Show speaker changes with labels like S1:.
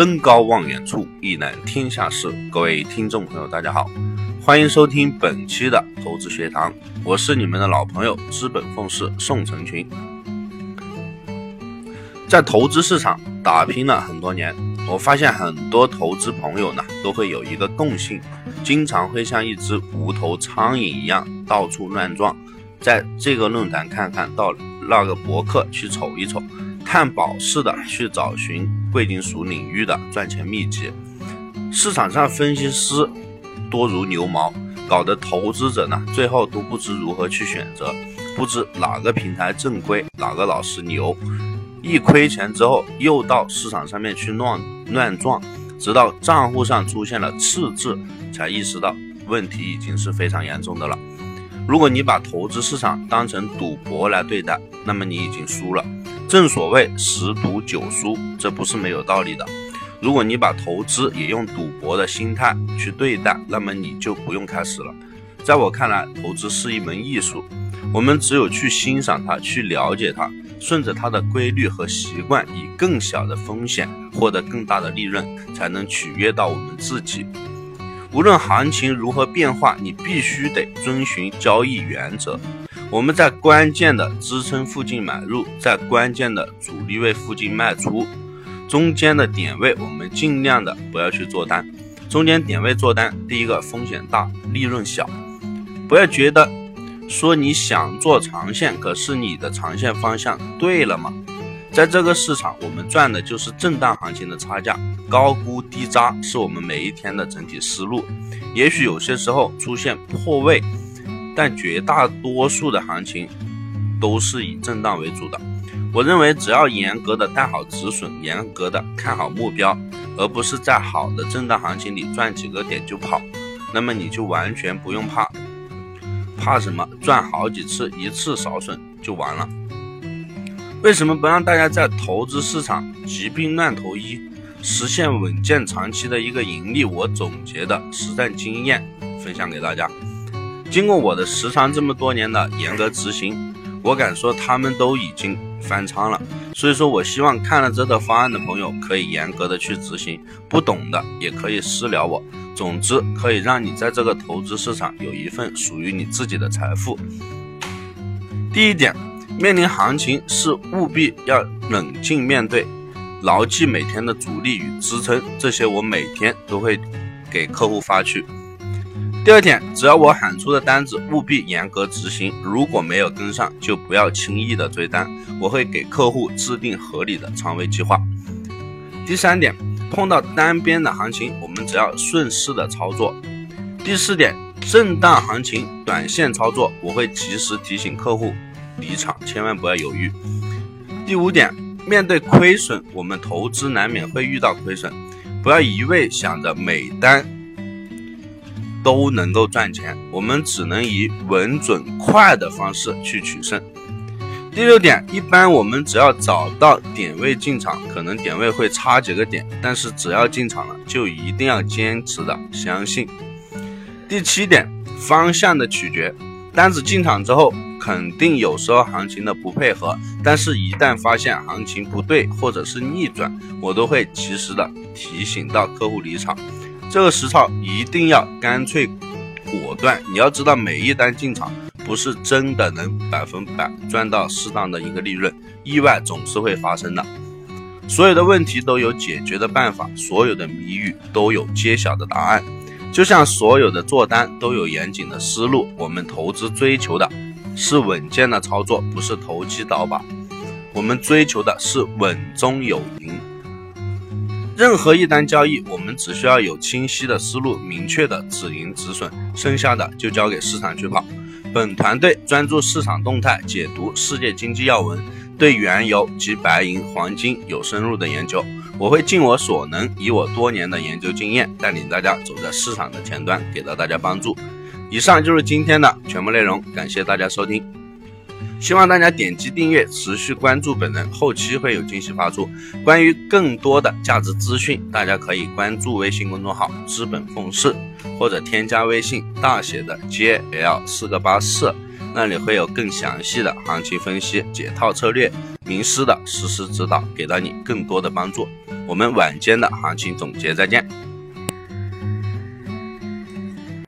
S1: 登高望远处，一览天下事。各位听众朋友，大家好，欢迎收听本期的投资学堂，我是你们的老朋友资本奉仕宋成群。在投资市场打拼了很多年，我发现很多投资朋友呢，都会有一个共性，经常会像一只无头苍蝇一样到处乱撞，在这个论坛看看到那个博客去瞅一瞅。探宝似的去找寻贵金属领域的赚钱秘籍，市场上分析师多如牛毛，搞得投资者呢最后都不知如何去选择，不知哪个平台正规，哪个老师牛，一亏钱之后又到市场上面去乱乱撞，直到账户上出现了赤字，才意识到问题已经是非常严重的了。如果你把投资市场当成赌博来对待，那么你已经输了。正所谓十赌九输，这不是没有道理的。如果你把投资也用赌博的心态去对待，那么你就不用开始了。在我看来，投资是一门艺术，我们只有去欣赏它，去了解它，顺着它的规律和习惯，以更小的风险获得更大的利润，才能取悦到我们自己。无论行情如何变化，你必须得遵循交易原则。我们在关键的支撑附近买入，在关键的阻力位附近卖出，中间的点位我们尽量的不要去做单。中间点位做单，第一个风险大，利润小。不要觉得说你想做长线，可是你的长线方向对了吗？在这个市场，我们赚的就是震荡行情的差价，高估低扎是我们每一天的整体思路。也许有些时候出现破位。但绝大多数的行情都是以震荡为主的。我认为，只要严格的带好止损，严格的看好目标，而不是在好的震荡行情里赚几个点就跑，那么你就完全不用怕。怕什么？赚好几次，一次少损就完了。为什么不让大家在投资市场疾病乱投医，实现稳健长期的一个盈利？我总结的实战经验分享给大家。经过我的时长这么多年的严格执行，我敢说他们都已经翻仓了。所以说我希望看了这套方案的朋友可以严格的去执行，不懂的也可以私聊我。总之可以让你在这个投资市场有一份属于你自己的财富。第一点，面临行情是务必要冷静面对，牢记每天的阻力与支撑，这些我每天都会给客户发去。第二点，只要我喊出的单子，务必严格执行。如果没有跟上，就不要轻易的追单。我会给客户制定合理的仓位计划。第三点，碰到单边的行情，我们只要顺势的操作。第四点，震荡行情短线操作，我会及时提醒客户离场，千万不要犹豫。第五点，面对亏损，我们投资难免会遇到亏损，不要一味想着每单。都能够赚钱，我们只能以稳准快的方式去取胜。第六点，一般我们只要找到点位进场，可能点位会差几个点，但是只要进场了，就一定要坚持的相信。第七点，方向的取决，单子进场之后，肯定有时候行情的不配合，但是一旦发现行情不对或者是逆转，我都会及时的提醒到客户离场。这个实操一定要干脆果断。你要知道，每一单进场不是真的能百分百赚到适当的一个利润，意外总是会发生的。所有的问题都有解决的办法，所有的谜语都有揭晓的答案。就像所有的做单都有严谨的思路，我们投资追求的是稳健的操作，不是投机倒把。我们追求的是稳中有赢。任何一单交易，我们只需要有清晰的思路、明确的止盈止损，剩下的就交给市场去跑。本团队专注市场动态，解读世界经济要闻，对原油及白银、黄金有深入的研究。我会尽我所能，以我多年的研究经验，带领大家走在市场的前端，给到大家帮助。以上就是今天的全部内容，感谢大家收听。希望大家点击订阅，持续关注本人，后期会有惊喜发出。关于更多的价值资讯，大家可以关注微信公众号“资本奉仕”，或者添加微信大写的 JL 四个八四，那里会有更详细的行情分析、解套策略、名师的实时指导，给到你更多的帮助。我们晚间的行情总结再见。